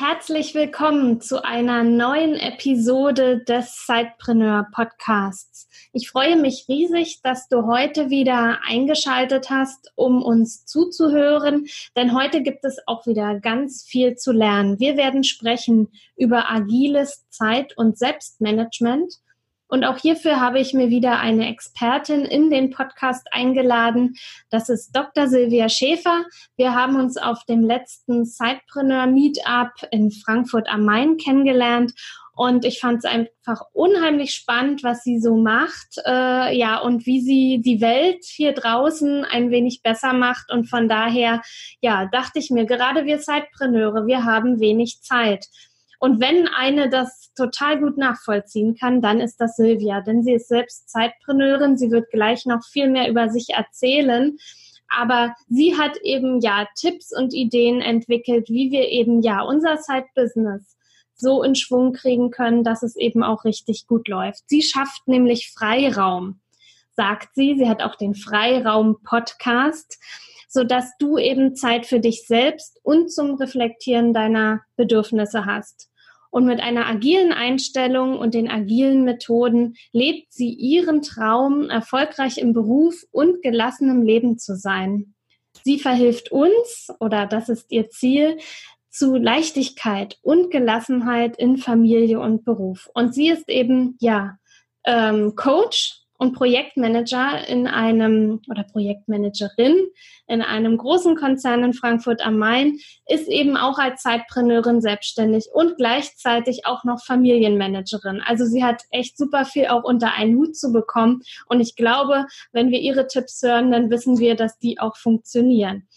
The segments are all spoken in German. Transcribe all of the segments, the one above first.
Herzlich willkommen zu einer neuen Episode des Sidepreneur Podcasts. Ich freue mich riesig, dass du heute wieder eingeschaltet hast, um uns zuzuhören, denn heute gibt es auch wieder ganz viel zu lernen. Wir werden sprechen über agiles Zeit- und Selbstmanagement und auch hierfür habe ich mir wieder eine Expertin in den Podcast eingeladen. Das ist Dr. Silvia Schäfer. Wir haben uns auf dem letzten Sidepreneur Meetup in Frankfurt am Main kennengelernt. Und ich fand es einfach unheimlich spannend, was sie so macht, äh, ja, und wie sie die Welt hier draußen ein wenig besser macht. Und von daher, ja, dachte ich mir, gerade wir Zeitpreneure, wir haben wenig Zeit. Und wenn eine das total gut nachvollziehen kann, dann ist das Silvia, denn sie ist selbst Zeitpreneurin. Sie wird gleich noch viel mehr über sich erzählen. Aber sie hat eben ja Tipps und Ideen entwickelt, wie wir eben ja unser Side-Business so in Schwung kriegen können, dass es eben auch richtig gut läuft. Sie schafft nämlich Freiraum, sagt sie. Sie hat auch den Freiraum-Podcast so dass du eben Zeit für dich selbst und zum Reflektieren deiner Bedürfnisse hast. Und mit einer agilen Einstellung und den agilen Methoden lebt sie ihren Traum, erfolgreich im Beruf und gelassenem Leben zu sein. Sie verhilft uns, oder das ist ihr Ziel, zu Leichtigkeit und Gelassenheit in Familie und Beruf. Und sie ist eben, ja, ähm, Coach und Projektmanager in einem oder Projektmanagerin in einem großen Konzern in Frankfurt am Main ist eben auch als Zeitpreneurin selbstständig und gleichzeitig auch noch Familienmanagerin. Also sie hat echt super viel auch unter einen Hut zu bekommen und ich glaube, wenn wir ihre Tipps hören, dann wissen wir, dass die auch funktionieren.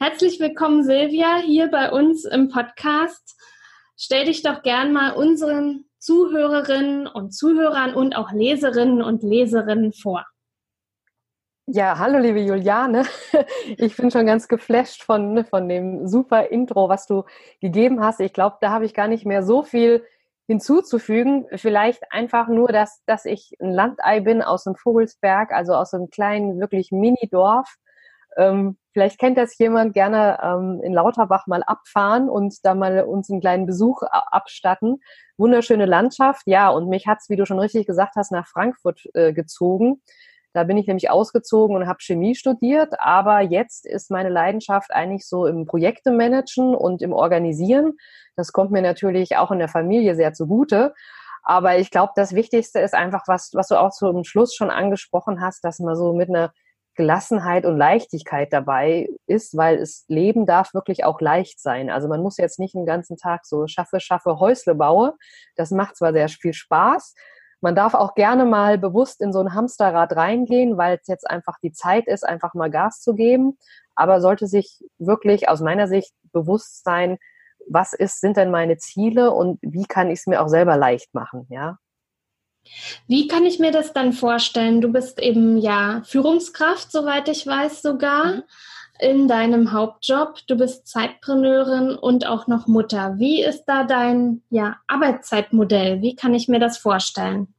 Herzlich willkommen Silvia hier bei uns im Podcast. Stell dich doch gern mal unseren Zuhörerinnen und Zuhörern und auch Leserinnen und Leserinnen vor. Ja, hallo liebe Juliane. Ich bin schon ganz geflasht von, von dem super Intro, was du gegeben hast. Ich glaube, da habe ich gar nicht mehr so viel hinzuzufügen. Vielleicht einfach nur, dass, dass ich ein Landei bin aus dem Vogelsberg, also aus einem kleinen, wirklich Mini-Dorf ähm, vielleicht kennt das jemand gerne ähm, in Lauterbach mal abfahren und da mal uns einen kleinen Besuch abstatten. Wunderschöne Landschaft, ja, und mich hat's, wie du schon richtig gesagt hast, nach Frankfurt äh, gezogen. Da bin ich nämlich ausgezogen und habe Chemie studiert, aber jetzt ist meine Leidenschaft eigentlich so im Projekte managen und im Organisieren. Das kommt mir natürlich auch in der Familie sehr zugute. Aber ich glaube, das Wichtigste ist einfach, was, was du auch zum Schluss schon angesprochen hast, dass man so mit einer Gelassenheit und Leichtigkeit dabei ist, weil es Leben darf wirklich auch leicht sein. Also man muss jetzt nicht den ganzen Tag so schaffe, schaffe, Häusle baue. Das macht zwar sehr viel Spaß. Man darf auch gerne mal bewusst in so ein Hamsterrad reingehen, weil es jetzt einfach die Zeit ist, einfach mal Gas zu geben. Aber sollte sich wirklich aus meiner Sicht bewusst sein, was ist, sind denn meine Ziele und wie kann ich es mir auch selber leicht machen, ja? Wie kann ich mir das dann vorstellen? Du bist eben ja Führungskraft, soweit ich weiß sogar, mhm. in deinem Hauptjob. Du bist Zeitpreneurin und auch noch Mutter. Wie ist da dein ja, Arbeitszeitmodell? Wie kann ich mir das vorstellen?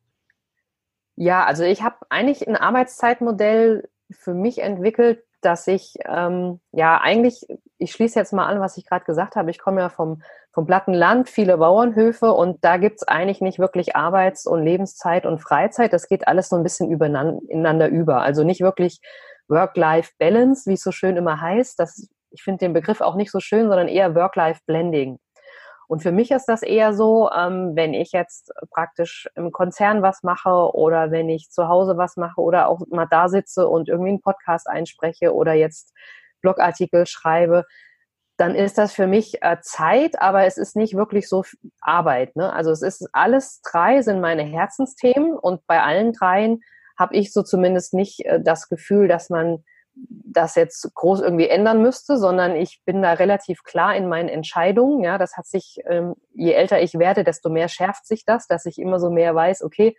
Ja, also ich habe eigentlich ein Arbeitszeitmodell für mich entwickelt, dass ich ähm, ja eigentlich, ich schließe jetzt mal an, was ich gerade gesagt habe, ich komme ja vom, vom platten Land, viele Bauernhöfe und da gibt es eigentlich nicht wirklich Arbeits- und Lebenszeit und Freizeit. Das geht alles so ein bisschen ineinander über. Also nicht wirklich Work-Life-Balance, wie es so schön immer heißt. Das, ich finde den Begriff auch nicht so schön, sondern eher Work-Life-Blending. Und für mich ist das eher so, ähm, wenn ich jetzt praktisch im Konzern was mache oder wenn ich zu Hause was mache oder auch mal da sitze und irgendwie einen Podcast einspreche oder jetzt Blogartikel schreibe, dann ist das für mich äh, Zeit, aber es ist nicht wirklich so Arbeit. Ne? Also es ist alles drei sind meine Herzensthemen und bei allen dreien habe ich so zumindest nicht äh, das Gefühl, dass man das jetzt groß irgendwie ändern müsste, sondern ich bin da relativ klar in meinen Entscheidungen. Ja, das hat sich, ähm, je älter ich werde, desto mehr schärft sich das, dass ich immer so mehr weiß, okay,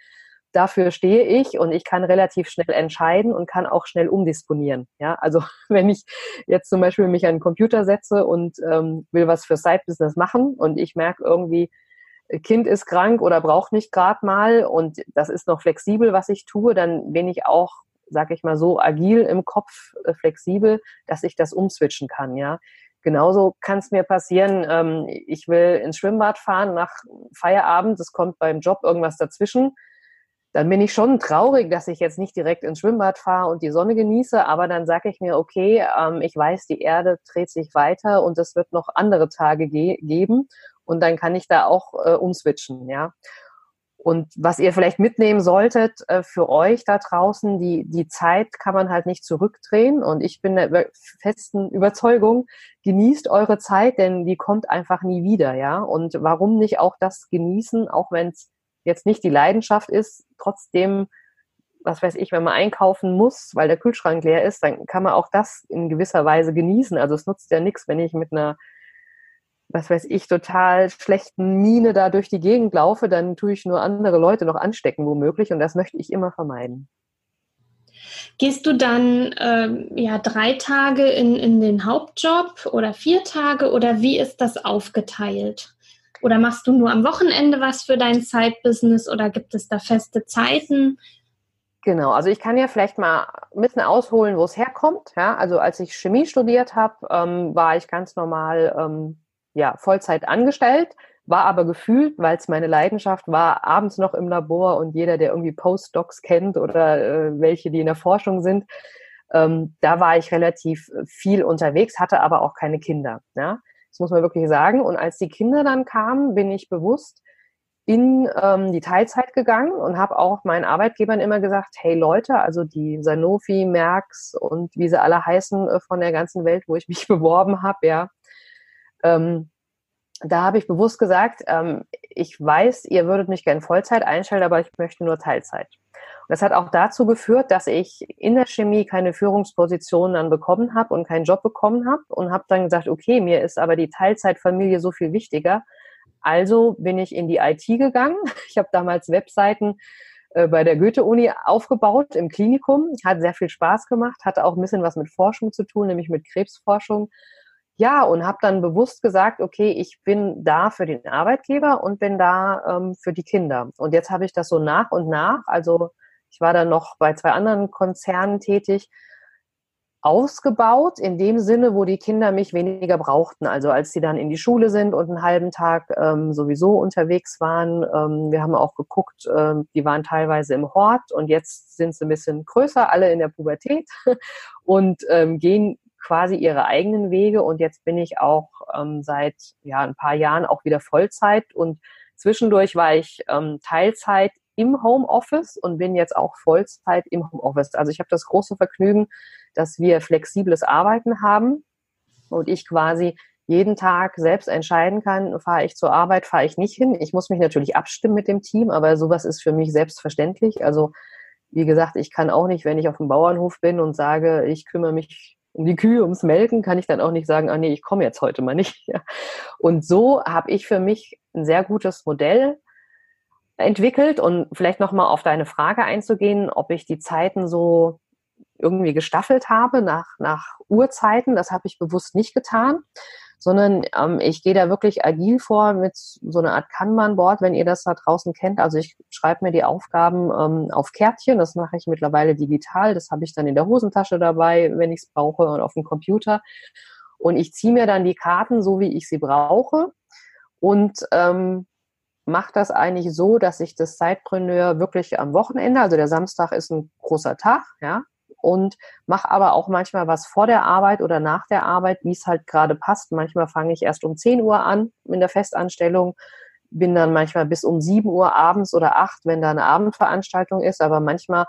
dafür stehe ich und ich kann relativ schnell entscheiden und kann auch schnell umdisponieren. Ja, also wenn ich jetzt zum Beispiel mich an den Computer setze und ähm, will was für Side-Business machen und ich merke irgendwie, Kind ist krank oder braucht mich gerade mal und das ist noch flexibel, was ich tue, dann bin ich auch, sag ich mal so, agil im Kopf, äh, flexibel, dass ich das umswitchen kann, ja. Genauso kann es mir passieren, ähm, ich will ins Schwimmbad fahren nach Feierabend, es kommt beim Job irgendwas dazwischen dann bin ich schon traurig, dass ich jetzt nicht direkt ins Schwimmbad fahre und die Sonne genieße, aber dann sage ich mir, okay, ähm, ich weiß, die Erde dreht sich weiter und es wird noch andere Tage ge geben und dann kann ich da auch äh, umswitchen, ja. Und was ihr vielleicht mitnehmen solltet äh, für euch da draußen, die, die Zeit kann man halt nicht zurückdrehen. Und ich bin der festen Überzeugung, genießt eure Zeit, denn die kommt einfach nie wieder, ja. Und warum nicht auch das genießen, auch wenn es jetzt nicht die Leidenschaft ist, trotzdem, was weiß ich, wenn man einkaufen muss, weil der Kühlschrank leer ist, dann kann man auch das in gewisser Weise genießen. Also es nutzt ja nichts, wenn ich mit einer, was weiß ich, total schlechten Miene da durch die Gegend laufe, dann tue ich nur andere Leute noch anstecken, womöglich. Und das möchte ich immer vermeiden. Gehst du dann ähm, ja drei Tage in, in den Hauptjob oder vier Tage oder wie ist das aufgeteilt? Oder machst du nur am Wochenende was für dein Side-Business oder gibt es da feste Zeiten? Genau, also ich kann ja vielleicht mal bisschen ausholen, wo es herkommt. Ja, also als ich Chemie studiert habe, ähm, war ich ganz normal ähm, ja, Vollzeit angestellt, war aber gefühlt, weil es meine Leidenschaft war, abends noch im Labor und jeder, der irgendwie Postdocs kennt oder äh, welche, die in der Forschung sind, ähm, da war ich relativ viel unterwegs, hatte aber auch keine Kinder. Ja? Das muss man wirklich sagen. Und als die Kinder dann kamen, bin ich bewusst in ähm, die Teilzeit gegangen und habe auch meinen Arbeitgebern immer gesagt, hey Leute, also die Sanofi, Merx und wie sie alle heißen äh, von der ganzen Welt, wo ich mich beworben habe, ja, ähm, da habe ich bewusst gesagt, ähm, ich weiß, ihr würdet mich gern Vollzeit einstellen, aber ich möchte nur Teilzeit. Das hat auch dazu geführt, dass ich in der Chemie keine Führungsposition dann bekommen habe und keinen Job bekommen habe und habe dann gesagt, okay, mir ist aber die Teilzeitfamilie so viel wichtiger. Also bin ich in die IT gegangen. Ich habe damals Webseiten äh, bei der Goethe-Uni aufgebaut im Klinikum. Hat sehr viel Spaß gemacht, hatte auch ein bisschen was mit Forschung zu tun, nämlich mit Krebsforschung. Ja, und habe dann bewusst gesagt, okay, ich bin da für den Arbeitgeber und bin da ähm, für die Kinder. Und jetzt habe ich das so nach und nach, also ich war dann noch bei zwei anderen Konzernen tätig, ausgebaut in dem Sinne, wo die Kinder mich weniger brauchten. Also als sie dann in die Schule sind und einen halben Tag ähm, sowieso unterwegs waren. Ähm, wir haben auch geguckt, ähm, die waren teilweise im Hort und jetzt sind sie ein bisschen größer, alle in der Pubertät und ähm, gehen quasi ihre eigenen Wege. Und jetzt bin ich auch ähm, seit ja, ein paar Jahren auch wieder Vollzeit und zwischendurch war ich ähm, Teilzeit im Homeoffice und bin jetzt auch Vollzeit im Homeoffice. Also ich habe das große Vergnügen, dass wir flexibles Arbeiten haben und ich quasi jeden Tag selbst entscheiden kann, fahre ich zur Arbeit, fahre ich nicht hin. Ich muss mich natürlich abstimmen mit dem Team, aber sowas ist für mich selbstverständlich. Also wie gesagt, ich kann auch nicht, wenn ich auf dem Bauernhof bin und sage, ich kümmere mich um die Kühe, ums Melken, kann ich dann auch nicht sagen, ah nee, ich komme jetzt heute mal nicht. Und so habe ich für mich ein sehr gutes Modell entwickelt und vielleicht nochmal auf deine Frage einzugehen, ob ich die Zeiten so irgendwie gestaffelt habe nach, nach Uhrzeiten. Das habe ich bewusst nicht getan, sondern ähm, ich gehe da wirklich agil vor mit so einer Art Kanban-Board, wenn ihr das da draußen kennt. Also ich schreibe mir die Aufgaben ähm, auf Kärtchen, das mache ich mittlerweile digital, das habe ich dann in der Hosentasche dabei, wenn ich es brauche und auf dem Computer. Und ich ziehe mir dann die Karten so, wie ich sie brauche. Und ähm, mache das eigentlich so, dass ich das Zeitpreneur wirklich am Wochenende, also der Samstag ist ein großer Tag, ja, und mache aber auch manchmal was vor der Arbeit oder nach der Arbeit, wie es halt gerade passt. Manchmal fange ich erst um 10 Uhr an in der Festanstellung, bin dann manchmal bis um 7 Uhr abends oder 8, wenn da eine Abendveranstaltung ist, aber manchmal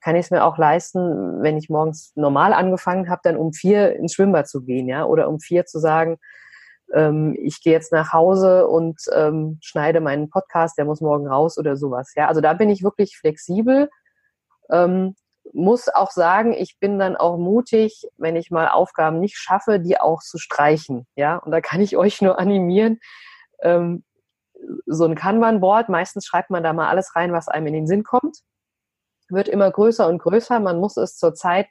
kann ich es mir auch leisten, wenn ich morgens normal angefangen habe, dann um vier ins Schwimmbad zu gehen, ja, oder um vier zu sagen, ähm, ich gehe jetzt nach Hause und ähm, schneide meinen Podcast, der muss morgen raus oder sowas. Ja, also da bin ich wirklich flexibel, ähm, muss auch sagen, ich bin dann auch mutig, wenn ich mal Aufgaben nicht schaffe, die auch zu streichen. Ja, und da kann ich euch nur animieren. Ähm, so ein Kanban-Board, meistens schreibt man da mal alles rein, was einem in den Sinn kommt. Wird immer größer und größer. Man muss es zur Zeit,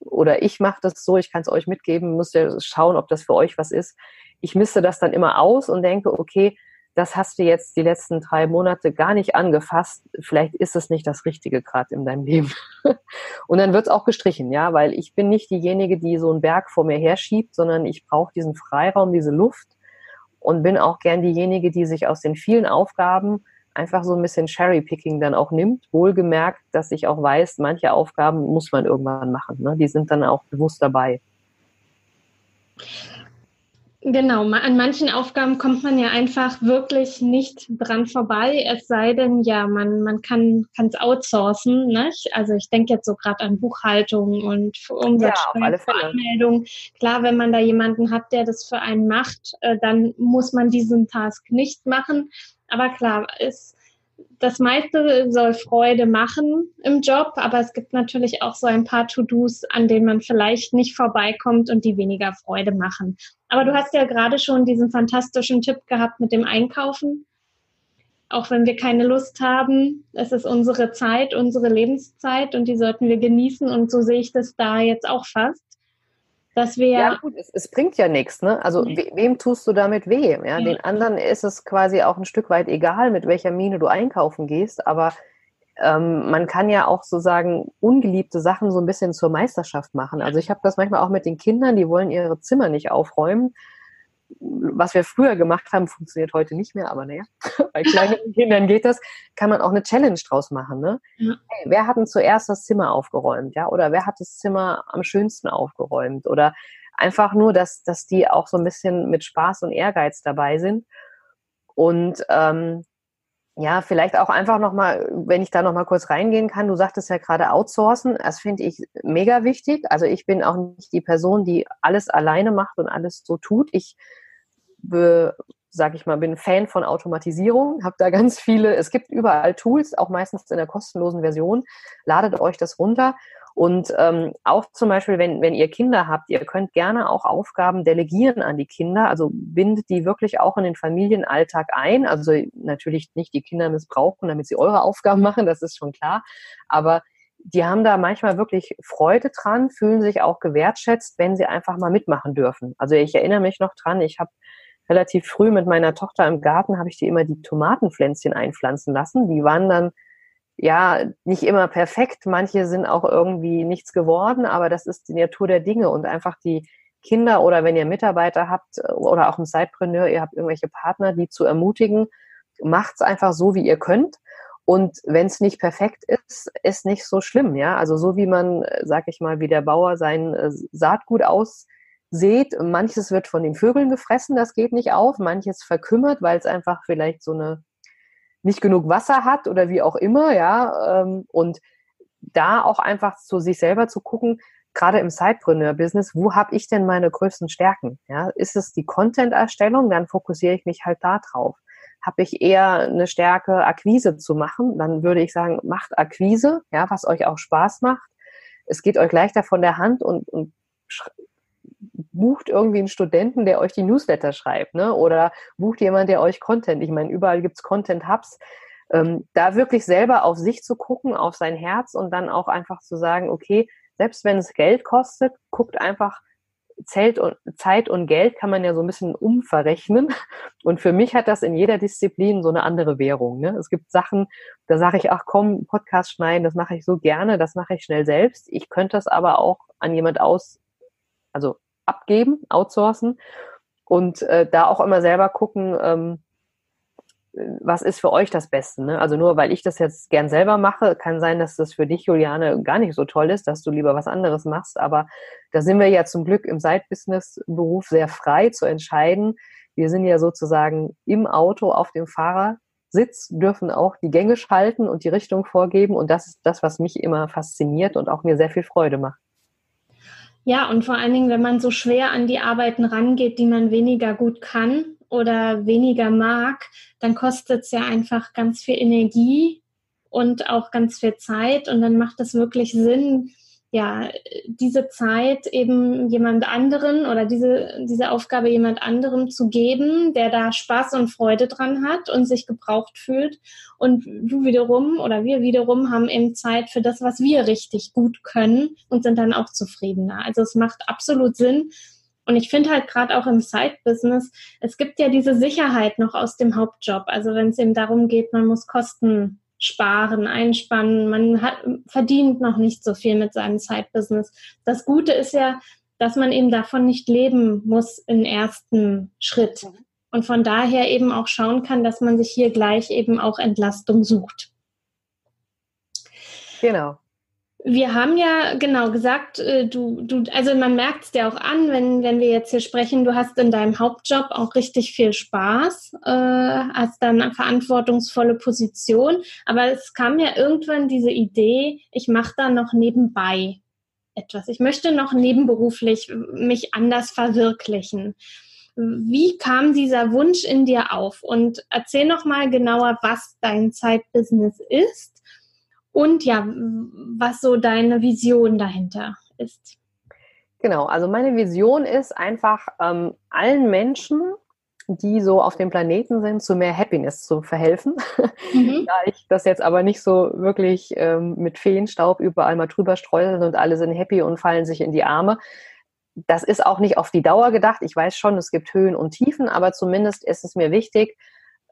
oder ich mache das so, ich kann es euch mitgeben, müsst ihr schauen, ob das für euch was ist. Ich misste das dann immer aus und denke, okay, das hast du jetzt die letzten drei Monate gar nicht angefasst. Vielleicht ist es nicht das Richtige gerade in deinem Leben. Und dann wird es auch gestrichen, ja, weil ich bin nicht diejenige, die so einen Berg vor mir herschiebt, sondern ich brauche diesen Freiraum, diese Luft und bin auch gern diejenige, die sich aus den vielen Aufgaben einfach so ein bisschen Cherry-Picking dann auch nimmt. Wohlgemerkt, dass ich auch weiß, manche Aufgaben muss man irgendwann machen. Ne? Die sind dann auch bewusst dabei. Genau, an manchen Aufgaben kommt man ja einfach wirklich nicht dran vorbei, es sei denn, ja, man, man kann es outsourcen. Nicht? Also ich denke jetzt so gerade an Buchhaltung und Umsatzsteueranmeldung. Ja, Klar, wenn man da jemanden hat, der das für einen macht, äh, dann muss man diesen Task nicht machen. Aber klar, ist das meiste soll Freude machen im Job, aber es gibt natürlich auch so ein paar To-Dos, an denen man vielleicht nicht vorbeikommt und die weniger Freude machen. Aber du hast ja gerade schon diesen fantastischen Tipp gehabt mit dem Einkaufen. Auch wenn wir keine Lust haben, es ist unsere Zeit, unsere Lebenszeit und die sollten wir genießen und so sehe ich das da jetzt auch fast dass wir. Ja, gut, es, es bringt ja nichts, ne? Also we, wem tust du damit weh? Ja? ja? Den anderen ist es quasi auch ein Stück weit egal, mit welcher Mine du einkaufen gehst, aber ähm, man kann ja auch so sagen, ungeliebte Sachen so ein bisschen zur Meisterschaft machen. Also ich habe das manchmal auch mit den Kindern, die wollen ihre Zimmer nicht aufräumen was wir früher gemacht haben, funktioniert heute nicht mehr, aber naja, bei kleinen Kindern geht das, kann man auch eine Challenge draus machen. Ne? Ja. Hey, wer hat denn zuerst das Zimmer aufgeräumt, ja? Oder wer hat das Zimmer am schönsten aufgeräumt? Oder einfach nur, dass, dass die auch so ein bisschen mit Spaß und Ehrgeiz dabei sind. Und ähm, ja, vielleicht auch einfach nochmal, wenn ich da nochmal kurz reingehen kann, du sagtest ja gerade outsourcen, das finde ich mega wichtig. Also ich bin auch nicht die Person, die alles alleine macht und alles so tut. Ich sage ich mal, bin Fan von Automatisierung, habe da ganz viele, es gibt überall Tools, auch meistens in der kostenlosen Version. Ladet euch das runter und ähm, auch zum Beispiel, wenn, wenn ihr Kinder habt, ihr könnt gerne auch Aufgaben delegieren an die Kinder. Also bindet die wirklich auch in den Familienalltag ein. Also natürlich nicht die Kinder missbrauchen, damit sie eure Aufgaben machen, das ist schon klar. Aber die haben da manchmal wirklich Freude dran, fühlen sich auch gewertschätzt, wenn sie einfach mal mitmachen dürfen. Also ich erinnere mich noch dran, ich habe relativ früh mit meiner Tochter im Garten, habe ich die immer die Tomatenpflänzchen einpflanzen lassen. Die waren dann ja, nicht immer perfekt. Manche sind auch irgendwie nichts geworden, aber das ist die Natur der Dinge und einfach die Kinder oder wenn ihr Mitarbeiter habt oder auch ein Sidepreneur, ihr habt irgendwelche Partner, die zu ermutigen, macht's einfach so, wie ihr könnt. Und wenn es nicht perfekt ist, ist nicht so schlimm, ja. Also so wie man, sag ich mal, wie der Bauer sein äh, Saatgut aussät, manches wird von den Vögeln gefressen, das geht nicht auf, manches verkümmert, weil es einfach vielleicht so eine nicht genug Wasser hat oder wie auch immer, ja. Ähm, und da auch einfach zu sich selber zu gucken, gerade im Sidepreneur-Business, wo habe ich denn meine größten Stärken? Ja, ist es die Content-Erstellung? Dann fokussiere ich mich halt da drauf. Habe ich eher eine Stärke, Akquise zu machen? Dann würde ich sagen, macht Akquise, ja, was euch auch Spaß macht. Es geht euch leichter von der Hand und, und bucht irgendwie einen Studenten, der euch die Newsletter schreibt, ne? Oder bucht jemand, der euch Content. Ich meine, überall gibt's Content-Hubs. Ähm, da wirklich selber auf sich zu gucken, auf sein Herz und dann auch einfach zu sagen, okay, selbst wenn es Geld kostet, guckt einfach, Zelt und, Zeit und Geld kann man ja so ein bisschen umverrechnen. Und für mich hat das in jeder Disziplin so eine andere Währung. Ne? Es gibt Sachen, da sage ich, ach komm, Podcast schneiden, das mache ich so gerne, das mache ich schnell selbst. Ich könnte das aber auch an jemand aus, also abgeben, outsourcen und äh, da auch immer selber gucken, ähm, was ist für euch das Beste. Ne? Also nur weil ich das jetzt gern selber mache, kann sein, dass das für dich, Juliane, gar nicht so toll ist, dass du lieber was anderes machst. Aber da sind wir ja zum Glück im Side-Business-Beruf sehr frei zu entscheiden. Wir sind ja sozusagen im Auto auf dem Fahrersitz, dürfen auch die Gänge schalten und die Richtung vorgeben. Und das ist das, was mich immer fasziniert und auch mir sehr viel Freude macht. Ja, und vor allen Dingen, wenn man so schwer an die Arbeiten rangeht, die man weniger gut kann oder weniger mag, dann kostet es ja einfach ganz viel Energie und auch ganz viel Zeit. Und dann macht es wirklich Sinn, ja, diese Zeit eben jemand anderen oder diese, diese Aufgabe jemand anderem zu geben, der da Spaß und Freude dran hat und sich gebraucht fühlt. Und du wiederum oder wir wiederum haben eben Zeit für das, was wir richtig gut können und sind dann auch zufriedener. Also es macht absolut Sinn. Und ich finde halt gerade auch im Side-Business, es gibt ja diese Sicherheit noch aus dem Hauptjob. Also wenn es eben darum geht, man muss Kosten sparen, einspannen. Man hat, verdient noch nicht so viel mit seinem Side-Business. Das Gute ist ja, dass man eben davon nicht leben muss im ersten Schritt. Mhm. Und von daher eben auch schauen kann, dass man sich hier gleich eben auch Entlastung sucht. Genau. Wir haben ja genau gesagt, äh, du, du, also man merkt es dir auch an, wenn, wenn wir jetzt hier sprechen, du hast in deinem Hauptjob auch richtig viel Spaß, äh, hast dann eine verantwortungsvolle Position, aber es kam ja irgendwann diese Idee, ich mache da noch nebenbei etwas. Ich möchte noch nebenberuflich mich anders verwirklichen. Wie kam dieser Wunsch in dir auf? Und erzähl noch mal genauer, was dein Zeitbusiness ist und ja, was so deine Vision dahinter ist. Genau, also meine Vision ist einfach ähm, allen Menschen, die so auf dem Planeten sind, zu mehr Happiness zu verhelfen. Mhm. da ich das jetzt aber nicht so wirklich ähm, mit Feenstaub überall mal drüber streue und alle sind happy und fallen sich in die Arme. Das ist auch nicht auf die Dauer gedacht. Ich weiß schon, es gibt Höhen und Tiefen, aber zumindest ist es mir wichtig,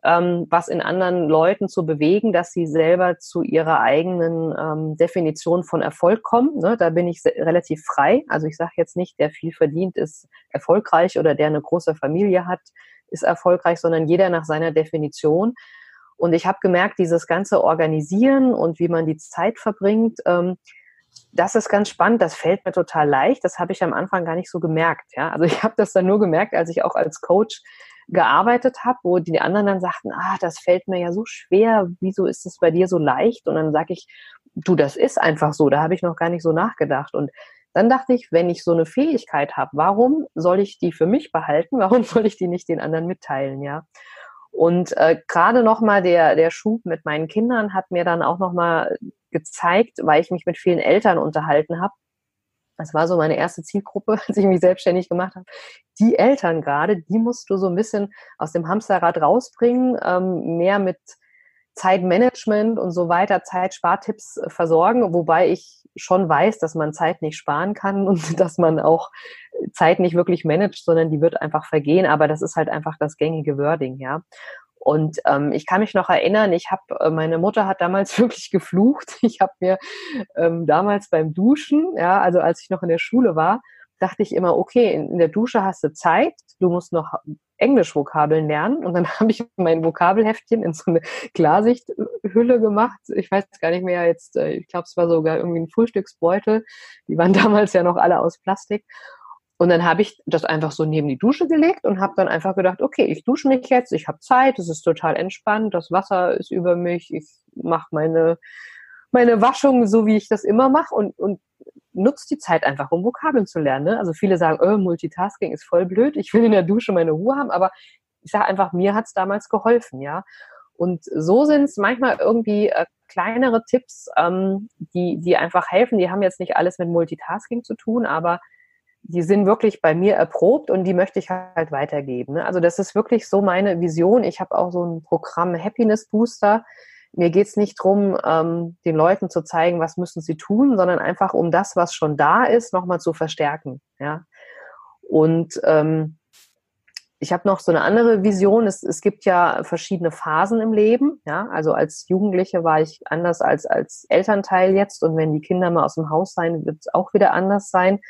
ähm, was in anderen Leuten zu bewegen, dass sie selber zu ihrer eigenen ähm, Definition von Erfolg kommen. Ne? Da bin ich relativ frei. Also ich sage jetzt nicht, der viel verdient ist erfolgreich oder der eine große Familie hat, ist erfolgreich, sondern jeder nach seiner Definition. Und ich habe gemerkt, dieses ganze Organisieren und wie man die Zeit verbringt, ähm, das ist ganz spannend, das fällt mir total leicht. Das habe ich am Anfang gar nicht so gemerkt. Ja? Also ich habe das dann nur gemerkt, als ich auch als Coach gearbeitet habe, wo die anderen dann sagten, ah, das fällt mir ja so schwer, wieso ist es bei dir so leicht? Und dann sage ich, du, das ist einfach so, da habe ich noch gar nicht so nachgedacht. Und dann dachte ich, wenn ich so eine Fähigkeit habe, warum soll ich die für mich behalten? Warum soll ich die nicht den anderen mitteilen, ja? Und äh, gerade nochmal der, der Schub mit meinen Kindern hat mir dann auch nochmal gezeigt, weil ich mich mit vielen Eltern unterhalten habe, das war so meine erste Zielgruppe, als ich mich selbstständig gemacht habe. Die Eltern gerade, die musst du so ein bisschen aus dem Hamsterrad rausbringen, ähm, mehr mit Zeitmanagement und so weiter, Zeitspartipps äh, versorgen, wobei ich schon weiß, dass man Zeit nicht sparen kann und dass man auch Zeit nicht wirklich managt, sondern die wird einfach vergehen. Aber das ist halt einfach das gängige Wording, ja. Und ähm, ich kann mich noch erinnern, ich habe, äh, meine Mutter hat damals wirklich geflucht. Ich habe mir ähm, damals beim Duschen, ja, also als ich noch in der Schule war, dachte ich immer, okay, in, in der Dusche hast du Zeit, du musst noch Englisch-Vokabeln lernen. Und dann habe ich mein Vokabelheftchen in so eine Klarsichthülle gemacht. Ich weiß gar nicht mehr jetzt, äh, ich glaube, es war sogar irgendwie ein Frühstücksbeutel. Die waren damals ja noch alle aus Plastik. Und dann habe ich das einfach so neben die Dusche gelegt und habe dann einfach gedacht, okay, ich dusche mich jetzt, ich habe Zeit, es ist total entspannt, das Wasser ist über mich, ich mache meine, meine Waschung so, wie ich das immer mache und, und nutze die Zeit einfach, um Vokabeln zu lernen. Ne? Also viele sagen, oh, Multitasking ist voll blöd, ich will in der Dusche meine Ruhe haben, aber ich sage einfach, mir hat's damals geholfen, ja. Und so sind es manchmal irgendwie äh, kleinere Tipps, ähm, die, die einfach helfen. Die haben jetzt nicht alles mit Multitasking zu tun, aber die sind wirklich bei mir erprobt und die möchte ich halt weitergeben. Ne? Also das ist wirklich so meine Vision. Ich habe auch so ein Programm Happiness Booster. Mir geht's nicht drum, ähm, den Leuten zu zeigen, was müssen sie tun, sondern einfach um das, was schon da ist, nochmal zu verstärken. Ja. Und ähm, ich habe noch so eine andere Vision. Es, es gibt ja verschiedene Phasen im Leben. Ja, also als Jugendliche war ich anders als als Elternteil jetzt. Und wenn die Kinder mal aus dem Haus sein, wird es auch wieder anders sein.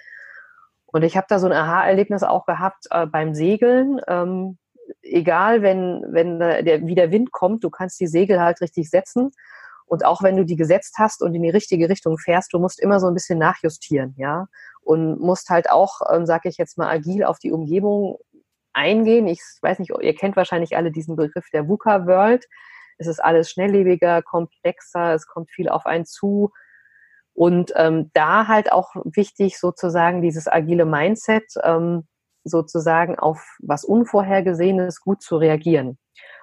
Und ich habe da so ein Aha-Erlebnis auch gehabt äh, beim Segeln. Ähm, egal, wenn, wenn der, wie der Wind kommt, du kannst die Segel halt richtig setzen. Und auch wenn du die gesetzt hast und in die richtige Richtung fährst, du musst immer so ein bisschen nachjustieren, ja. Und musst halt auch, ähm, sag ich jetzt mal, agil auf die Umgebung eingehen. Ich weiß nicht, ihr kennt wahrscheinlich alle diesen Begriff der VUCA World. Es ist alles schnelllebiger, komplexer, es kommt viel auf einen zu. Und ähm, da halt auch wichtig sozusagen dieses agile Mindset ähm, sozusagen auf was Unvorhergesehenes gut zu reagieren.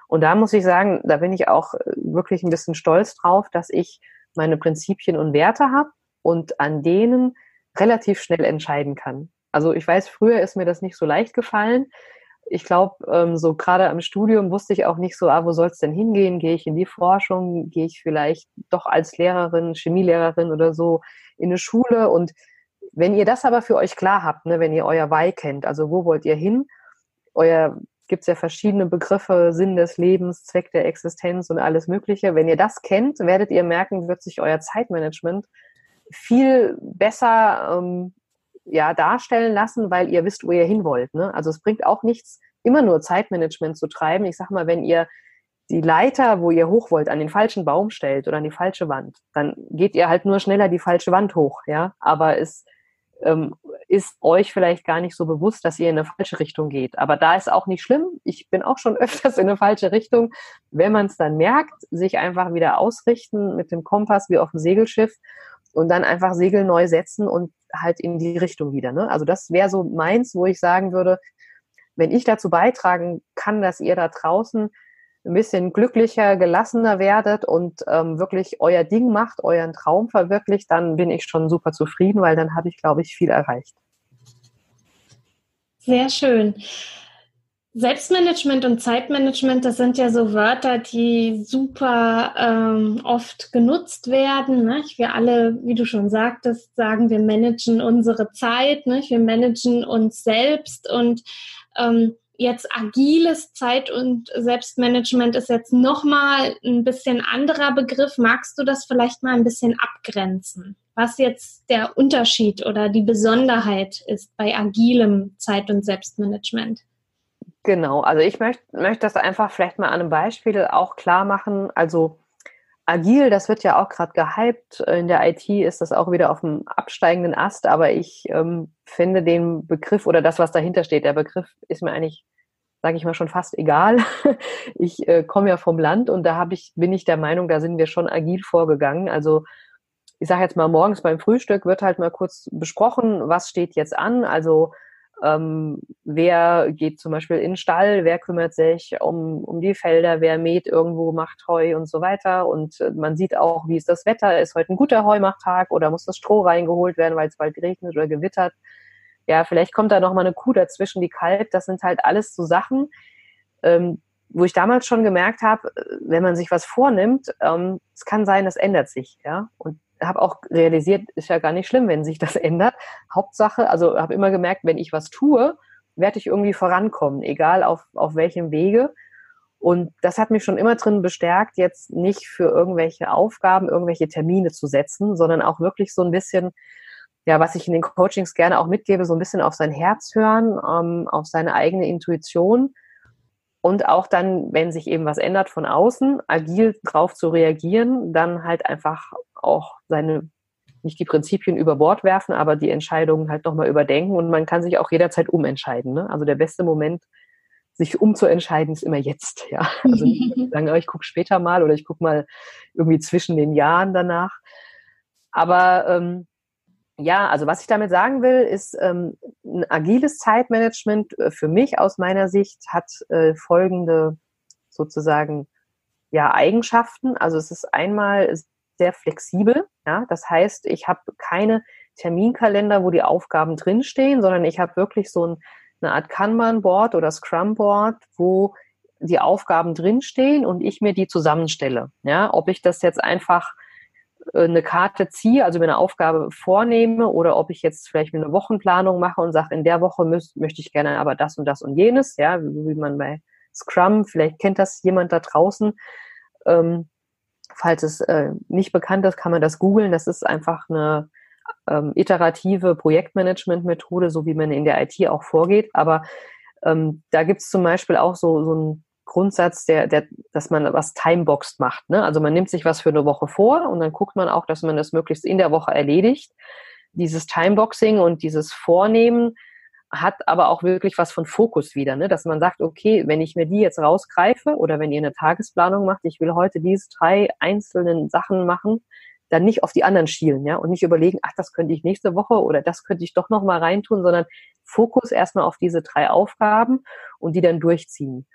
Und da muss ich sagen, da bin ich auch wirklich ein bisschen stolz drauf, dass ich meine Prinzipien und Werte habe und an denen relativ schnell entscheiden kann. Also ich weiß, früher ist mir das nicht so leicht gefallen. Ich glaube, ähm, so gerade am Studium wusste ich auch nicht so, ah, wo soll es denn hingehen? Gehe ich in die Forschung? Gehe ich vielleicht doch als Lehrerin, Chemielehrerin oder so in eine Schule? Und wenn ihr das aber für euch klar habt, ne, wenn ihr euer Why kennt, also wo wollt ihr hin? Euer gibt es ja verschiedene Begriffe, Sinn des Lebens, Zweck der Existenz und alles Mögliche. Wenn ihr das kennt, werdet ihr merken, wird sich euer Zeitmanagement viel besser ähm, ja, darstellen lassen, weil ihr wisst, wo ihr hin wollt. Ne? Also es bringt auch nichts, immer nur Zeitmanagement zu treiben. Ich sag mal, wenn ihr die Leiter, wo ihr hoch wollt, an den falschen Baum stellt oder an die falsche Wand, dann geht ihr halt nur schneller die falsche Wand hoch, ja. Aber es ähm, ist euch vielleicht gar nicht so bewusst, dass ihr in eine falsche Richtung geht. Aber da ist auch nicht schlimm. Ich bin auch schon öfters in eine falsche Richtung. Wenn man es dann merkt, sich einfach wieder ausrichten mit dem Kompass wie auf dem Segelschiff und dann einfach Segel neu setzen und halt in die Richtung wieder. Ne? Also das wäre so meins, wo ich sagen würde, wenn ich dazu beitragen kann, dass ihr da draußen ein bisschen glücklicher, gelassener werdet und ähm, wirklich euer Ding macht, euren Traum verwirklicht, dann bin ich schon super zufrieden, weil dann habe ich, glaube ich, viel erreicht. Sehr schön. Selbstmanagement und Zeitmanagement, das sind ja so Wörter, die super ähm, oft genutzt werden. Ne? Wir alle, wie du schon sagtest, sagen, wir managen unsere Zeit, ne? wir managen uns selbst und ähm, jetzt agiles Zeit- und Selbstmanagement ist jetzt nochmal ein bisschen anderer Begriff. Magst du das vielleicht mal ein bisschen abgrenzen? Was jetzt der Unterschied oder die Besonderheit ist bei agilem Zeit- und Selbstmanagement? Genau, also ich möchte möchte das einfach vielleicht mal an einem Beispiel auch klar machen. Also agil, das wird ja auch gerade gehypt. In der IT ist das auch wieder auf dem absteigenden Ast, aber ich ähm, finde den Begriff oder das, was dahinter steht, der Begriff ist mir eigentlich, sage ich mal, schon fast egal. Ich äh, komme ja vom Land und da habe ich, bin ich der Meinung, da sind wir schon agil vorgegangen. Also ich sage jetzt mal, morgens beim Frühstück wird halt mal kurz besprochen, was steht jetzt an. Also ähm, wer geht zum Beispiel in den Stall, wer kümmert sich um, um die Felder, wer mäht irgendwo, macht Heu und so weiter. Und äh, man sieht auch, wie ist das Wetter, ist heute ein guter Heumachtag oder muss das Stroh reingeholt werden, weil es bald regnet oder gewittert. Ja, vielleicht kommt da nochmal eine Kuh dazwischen, die kalbt. Das sind halt alles so Sachen, ähm, wo ich damals schon gemerkt habe, äh, wenn man sich was vornimmt, ähm, es kann sein, das ändert sich, ja. Und habe auch realisiert, ist ja gar nicht schlimm, wenn sich das ändert. Hauptsache, also habe immer gemerkt, wenn ich was tue, werde ich irgendwie vorankommen, egal auf, auf welchem Wege. Und das hat mich schon immer drin bestärkt, jetzt nicht für irgendwelche Aufgaben, irgendwelche Termine zu setzen, sondern auch wirklich so ein bisschen, ja, was ich in den Coachings gerne auch mitgebe, so ein bisschen auf sein Herz hören, ähm, auf seine eigene Intuition und auch dann, wenn sich eben was ändert von außen, agil drauf zu reagieren, dann halt einfach auch seine, nicht die Prinzipien über Bord werfen, aber die Entscheidungen halt nochmal überdenken und man kann sich auch jederzeit umentscheiden. Ne? Also der beste Moment, sich umzuentscheiden, ist immer jetzt. Ja, also nicht sagen, oh, ich gucke später mal oder ich gucke mal irgendwie zwischen den Jahren danach. Aber ähm, ja, also was ich damit sagen will, ist, ähm, ein agiles Zeitmanagement äh, für mich aus meiner Sicht hat äh, folgende sozusagen ja Eigenschaften. Also es ist einmal sehr flexibel. Ja, das heißt, ich habe keine Terminkalender, wo die Aufgaben drinstehen, sondern ich habe wirklich so ein, eine Art Kanban-Board oder Scrum-Board, wo die Aufgaben drinstehen und ich mir die zusammenstelle. Ja, ob ich das jetzt einfach eine Karte ziehe, also mir eine Aufgabe vornehme oder ob ich jetzt vielleicht eine Wochenplanung mache und sage, in der Woche müß, möchte ich gerne aber das und das und jenes, ja, wie man bei Scrum, vielleicht kennt das jemand da draußen. Ähm, falls es äh, nicht bekannt ist, kann man das googeln. Das ist einfach eine ähm, iterative Projektmanagement-Methode, so wie man in der IT auch vorgeht. Aber ähm, da gibt es zum Beispiel auch so, so ein Grundsatz, der, der, dass man was timeboxed macht. Ne? Also man nimmt sich was für eine Woche vor und dann guckt man auch, dass man das möglichst in der Woche erledigt. Dieses Timeboxing und dieses Vornehmen hat aber auch wirklich was von Fokus wieder, ne? dass man sagt, okay, wenn ich mir die jetzt rausgreife oder wenn ihr eine Tagesplanung macht, ich will heute diese drei einzelnen Sachen machen, dann nicht auf die anderen schielen, ja, und nicht überlegen, ach, das könnte ich nächste Woche oder das könnte ich doch noch mal reintun, sondern Fokus erstmal auf diese drei Aufgaben und die dann durchziehen.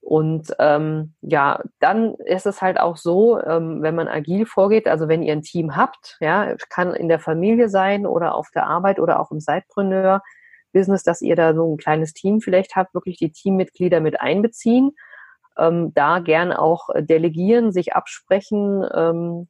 Und ähm, ja, dann ist es halt auch so, ähm, wenn man agil vorgeht, also wenn ihr ein Team habt, ja, kann in der Familie sein oder auf der Arbeit oder auch im Sidepreneur-Business, dass ihr da so ein kleines Team vielleicht habt, wirklich die Teammitglieder mit einbeziehen. Ähm, da gern auch delegieren, sich absprechen ähm,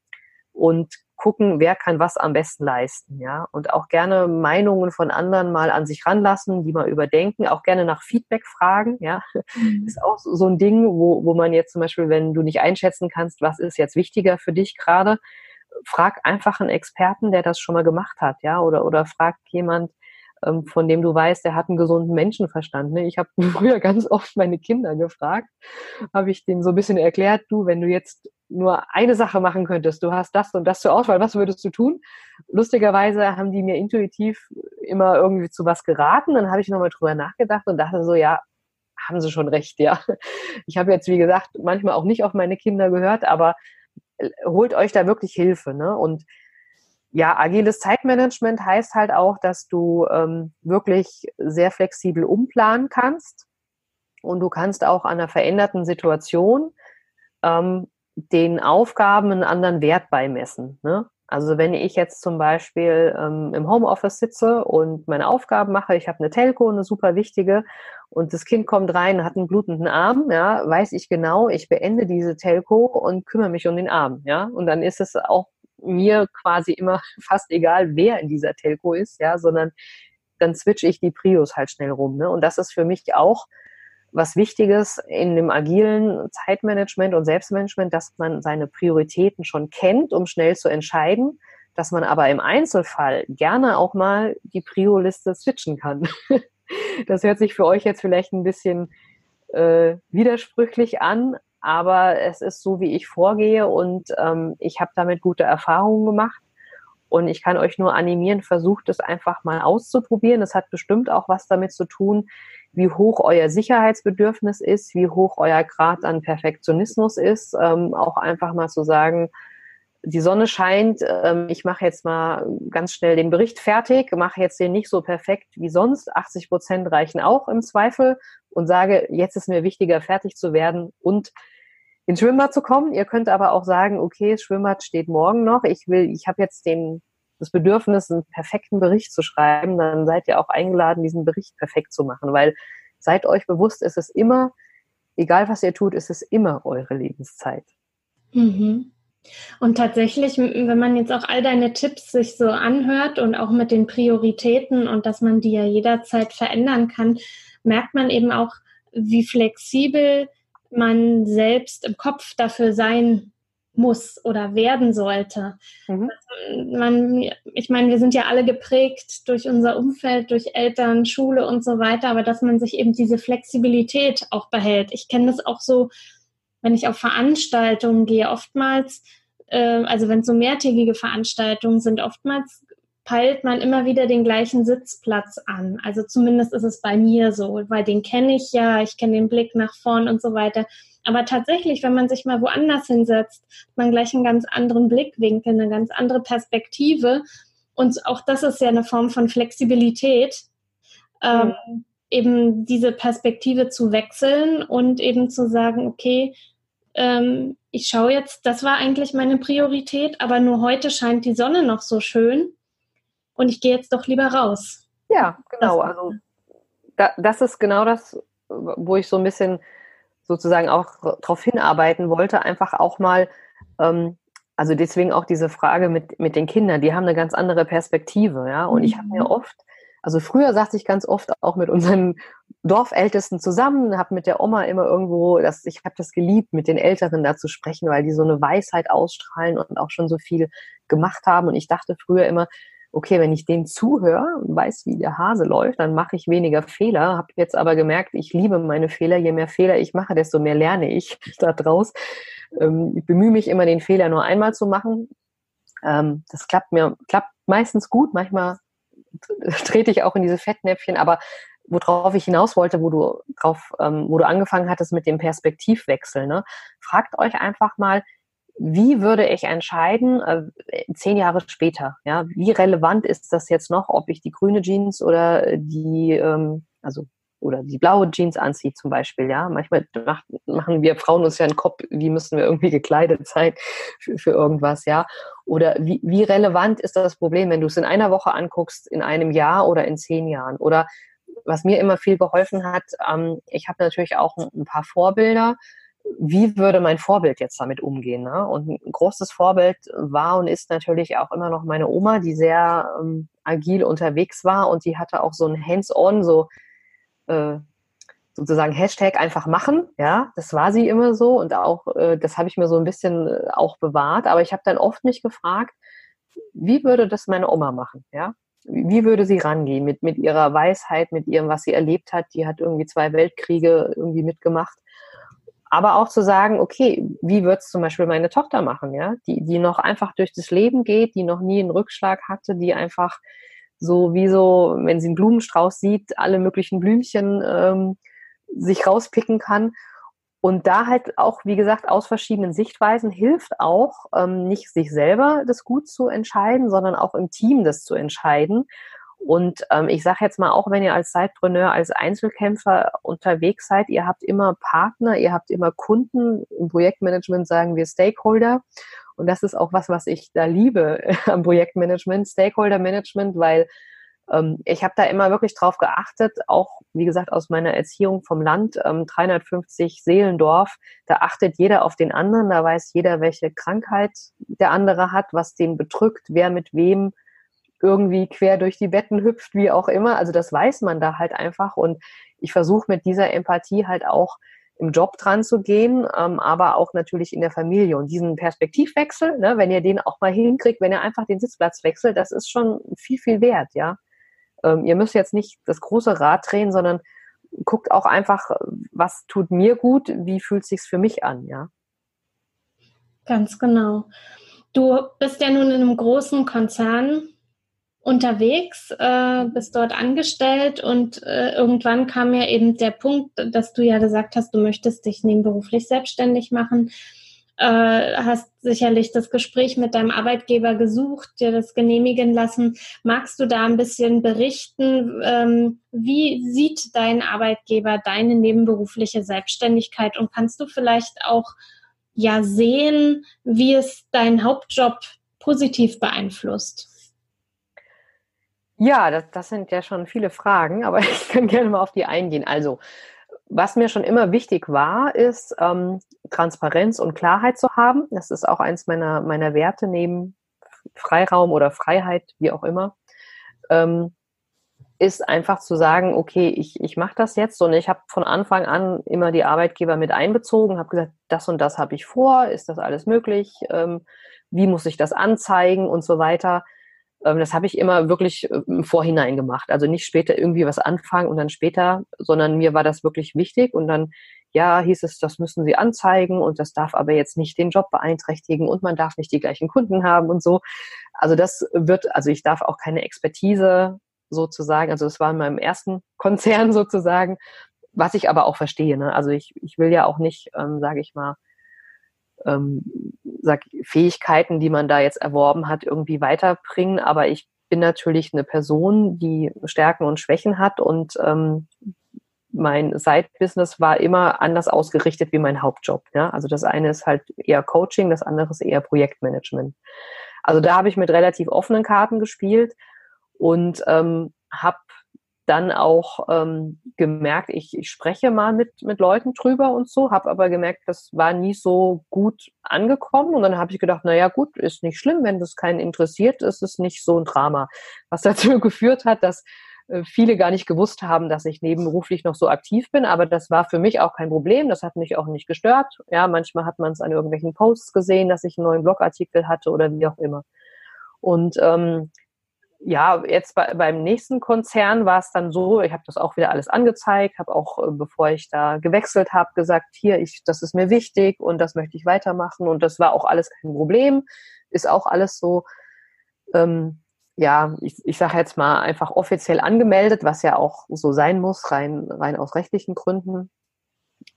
und gucken, wer kann was am besten leisten, ja. Und auch gerne Meinungen von anderen mal an sich ranlassen, die mal überdenken, auch gerne nach Feedback fragen, ja. Mhm. Ist auch so ein Ding, wo, wo man jetzt zum Beispiel, wenn du nicht einschätzen kannst, was ist jetzt wichtiger für dich gerade, frag einfach einen Experten, der das schon mal gemacht hat, ja, oder, oder frag jemand, ähm, von dem du weißt, der hat einen gesunden Menschenverstand. Ne? Ich habe früher ganz oft meine Kinder gefragt, habe ich denen so ein bisschen erklärt, du, wenn du jetzt nur eine Sache machen könntest, du hast das und das zur Auswahl, was würdest du tun? Lustigerweise haben die mir intuitiv immer irgendwie zu was geraten. Dann habe ich nochmal drüber nachgedacht und dachte so, ja, haben sie schon recht, ja. Ich habe jetzt, wie gesagt, manchmal auch nicht auf meine Kinder gehört, aber äh, holt euch da wirklich Hilfe. Ne? Und ja, agiles Zeitmanagement heißt halt auch, dass du ähm, wirklich sehr flexibel umplanen kannst und du kannst auch an einer veränderten Situation ähm, den Aufgaben einen anderen Wert beimessen. Ne? Also wenn ich jetzt zum Beispiel ähm, im Homeoffice sitze und meine Aufgaben mache, ich habe eine Telco, eine super wichtige, und das Kind kommt rein, hat einen blutenden Arm, ja, weiß ich genau, ich beende diese Telco und kümmere mich um den Arm, ja. Und dann ist es auch mir quasi immer fast egal, wer in dieser Telco ist, ja, sondern dann switche ich die Prios halt schnell rum. Ne? Und das ist für mich auch was Wichtiges in dem agilen Zeitmanagement und Selbstmanagement, dass man seine Prioritäten schon kennt, um schnell zu entscheiden, dass man aber im Einzelfall gerne auch mal die Prio-Liste switchen kann. Das hört sich für euch jetzt vielleicht ein bisschen äh, widersprüchlich an, aber es ist so, wie ich vorgehe und ähm, ich habe damit gute Erfahrungen gemacht. Und ich kann euch nur animieren, versucht es einfach mal auszuprobieren. Es hat bestimmt auch was damit zu tun, wie hoch euer Sicherheitsbedürfnis ist, wie hoch euer Grad an Perfektionismus ist. Ähm, auch einfach mal zu sagen, die Sonne scheint, ähm, ich mache jetzt mal ganz schnell den Bericht fertig, mache jetzt den nicht so perfekt wie sonst. 80 Prozent reichen auch im Zweifel und sage, jetzt ist mir wichtiger, fertig zu werden und ins Schwimmbad zu kommen. Ihr könnt aber auch sagen, okay, das Schwimmbad steht morgen noch. Ich will, ich habe jetzt den das Bedürfnis, einen perfekten Bericht zu schreiben, dann seid ihr auch eingeladen, diesen Bericht perfekt zu machen, weil seid euch bewusst, es ist immer, egal was ihr tut, es ist immer eure Lebenszeit. Mhm. Und tatsächlich, wenn man jetzt auch all deine Tipps sich so anhört und auch mit den Prioritäten und dass man die ja jederzeit verändern kann, merkt man eben auch, wie flexibel man selbst im Kopf dafür sein muss oder werden sollte. Mhm. Man, ich meine, wir sind ja alle geprägt durch unser Umfeld, durch Eltern, Schule und so weiter, aber dass man sich eben diese Flexibilität auch behält. Ich kenne das auch so, wenn ich auf Veranstaltungen gehe, oftmals, äh, also wenn es so mehrtägige Veranstaltungen sind, oftmals peilt man immer wieder den gleichen Sitzplatz an. Also zumindest ist es bei mir so, weil den kenne ich ja, ich kenne den Blick nach vorn und so weiter. Aber tatsächlich, wenn man sich mal woanders hinsetzt, hat man gleich einen ganz anderen Blickwinkel, eine ganz andere Perspektive. Und auch das ist ja eine Form von Flexibilität, ähm, mhm. eben diese Perspektive zu wechseln und eben zu sagen, okay, ähm, ich schaue jetzt, das war eigentlich meine Priorität, aber nur heute scheint die Sonne noch so schön und ich gehe jetzt doch lieber raus. Ja, genau. Also da, das ist genau das, wo ich so ein bisschen sozusagen auch darauf hinarbeiten wollte, einfach auch mal, ähm, also deswegen auch diese Frage mit, mit den Kindern, die haben eine ganz andere Perspektive, ja. Und ich habe mir mhm. oft, also früher saß ich ganz oft auch mit unseren Dorfältesten zusammen, habe mit der Oma immer irgendwo, das, ich habe das geliebt, mit den Älteren da zu sprechen, weil die so eine Weisheit ausstrahlen und auch schon so viel gemacht haben. Und ich dachte früher immer, okay, wenn ich dem zuhöre und weiß, wie der Hase läuft, dann mache ich weniger Fehler. Habe jetzt aber gemerkt, ich liebe meine Fehler. Je mehr Fehler ich mache, desto mehr lerne ich da draus. Ähm, ich bemühe mich immer, den Fehler nur einmal zu machen. Ähm, das klappt mir, klappt meistens gut. Manchmal trete ich auch in diese Fettnäpfchen, aber worauf ich hinaus wollte, wo du drauf, ähm, wo du angefangen hattest mit dem Perspektivwechsel, ne? Fragt euch einfach mal, wie würde ich entscheiden, äh, zehn Jahre später? Ja, wie relevant ist das jetzt noch, ob ich die grüne Jeans oder die, ähm, also oder die blaue Jeans anzieht zum Beispiel, ja. Manchmal macht, machen wir Frauen uns ja einen Kopf, wie müssen wir irgendwie gekleidet sein für, für irgendwas, ja. Oder wie, wie relevant ist das Problem, wenn du es in einer Woche anguckst, in einem Jahr oder in zehn Jahren? Oder was mir immer viel geholfen hat, ähm, ich habe natürlich auch ein, ein, paar Vorbilder. Wie würde mein Vorbild jetzt damit umgehen? Ne? Und ein großes Vorbild war und ist natürlich auch immer noch meine Oma, die sehr ähm, agil unterwegs war und die hatte auch so ein Hands-on, so äh, sozusagen Hashtag einfach machen. Ja, das war sie immer so und auch äh, das habe ich mir so ein bisschen äh, auch bewahrt. Aber ich habe dann oft mich gefragt, wie würde das meine Oma machen? Ja, wie würde sie rangehen mit, mit ihrer Weisheit, mit ihrem, was sie erlebt hat? Die hat irgendwie zwei Weltkriege irgendwie mitgemacht. Aber auch zu sagen, okay, wie wird es zum Beispiel meine Tochter machen, ja? Die, die noch einfach durch das Leben geht, die noch nie einen Rückschlag hatte, die einfach so wie so, wenn sie einen Blumenstrauß sieht, alle möglichen Blümchen ähm, sich rauspicken kann. Und da halt auch, wie gesagt, aus verschiedenen Sichtweisen hilft auch, ähm, nicht sich selber das gut zu entscheiden, sondern auch im Team das zu entscheiden. Und ähm, ich sage jetzt mal, auch wenn ihr als Zeitpreneur, als Einzelkämpfer unterwegs seid, ihr habt immer Partner, ihr habt immer Kunden. Im Projektmanagement sagen wir Stakeholder. Und das ist auch was, was ich da liebe am Projektmanagement, Stakeholder Management, weil ähm, ich habe da immer wirklich drauf geachtet, auch wie gesagt aus meiner Erziehung vom Land, ähm, 350 Seelendorf, da achtet jeder auf den anderen, da weiß jeder, welche Krankheit der andere hat, was den bedrückt, wer mit wem irgendwie quer durch die Betten hüpft, wie auch immer. Also das weiß man da halt einfach und ich versuche mit dieser Empathie halt auch im Job dran zu gehen, ähm, aber auch natürlich in der Familie. Und diesen Perspektivwechsel, ne, wenn ihr den auch mal hinkriegt, wenn ihr einfach den Sitzplatz wechselt, das ist schon viel, viel wert, ja. Ähm, ihr müsst jetzt nicht das große Rad drehen, sondern guckt auch einfach, was tut mir gut, wie fühlt sich's für mich an, ja. Ganz genau. Du bist ja nun in einem großen Konzern unterwegs, äh, bist dort angestellt und äh, irgendwann kam ja eben der Punkt, dass du ja gesagt hast, du möchtest dich nebenberuflich selbstständig machen äh, hast sicherlich das Gespräch mit deinem Arbeitgeber gesucht, dir das genehmigen lassen. Magst du da ein bisschen berichten, ähm, wie sieht dein Arbeitgeber deine nebenberufliche Selbstständigkeit und kannst du vielleicht auch ja sehen, wie es deinen Hauptjob positiv beeinflusst? Ja, das, das sind ja schon viele Fragen, aber ich kann gerne mal auf die eingehen. Also, was mir schon immer wichtig war, ist ähm, Transparenz und Klarheit zu haben. Das ist auch eins meiner, meiner Werte neben Freiraum oder Freiheit, wie auch immer. Ähm, ist einfach zu sagen, okay, ich, ich mache das jetzt und ich habe von Anfang an immer die Arbeitgeber mit einbezogen, habe gesagt, das und das habe ich vor, ist das alles möglich, ähm, wie muss ich das anzeigen und so weiter. Ähm, das habe ich immer wirklich äh, im Vorhinein gemacht. Also nicht später irgendwie was anfangen und dann später, sondern mir war das wirklich wichtig. Und dann, ja, hieß es, das müssen Sie anzeigen und das darf aber jetzt nicht den Job beeinträchtigen und man darf nicht die gleichen Kunden haben und so. Also das wird, also ich darf auch keine Expertise sozusagen, also das war in meinem ersten Konzern sozusagen, was ich aber auch verstehe. Ne? Also ich, ich will ja auch nicht, ähm, sage ich mal, ähm, sag, Fähigkeiten, die man da jetzt erworben hat, irgendwie weiterbringen. Aber ich bin natürlich eine Person, die Stärken und Schwächen hat und ähm, mein Side-Business war immer anders ausgerichtet wie mein Hauptjob. Ja? Also das eine ist halt eher Coaching, das andere ist eher Projektmanagement. Also da habe ich mit relativ offenen Karten gespielt und ähm, habe dann auch ähm, gemerkt, ich, ich spreche mal mit, mit Leuten drüber und so, habe aber gemerkt, das war nie so gut angekommen. Und dann habe ich gedacht, naja gut, ist nicht schlimm, wenn das keinen interessiert, ist es nicht so ein Drama. Was dazu geführt hat, dass äh, viele gar nicht gewusst haben, dass ich nebenberuflich noch so aktiv bin, aber das war für mich auch kein Problem, das hat mich auch nicht gestört. Ja, manchmal hat man es an irgendwelchen Posts gesehen, dass ich einen neuen Blogartikel hatte oder wie auch immer. Und ähm, ja, jetzt bei, beim nächsten Konzern war es dann so, ich habe das auch wieder alles angezeigt, habe auch, äh, bevor ich da gewechselt habe, gesagt, hier, ich, das ist mir wichtig und das möchte ich weitermachen und das war auch alles kein Problem, ist auch alles so, ähm, ja, ich, ich sage jetzt mal einfach offiziell angemeldet, was ja auch so sein muss, rein, rein aus rechtlichen Gründen.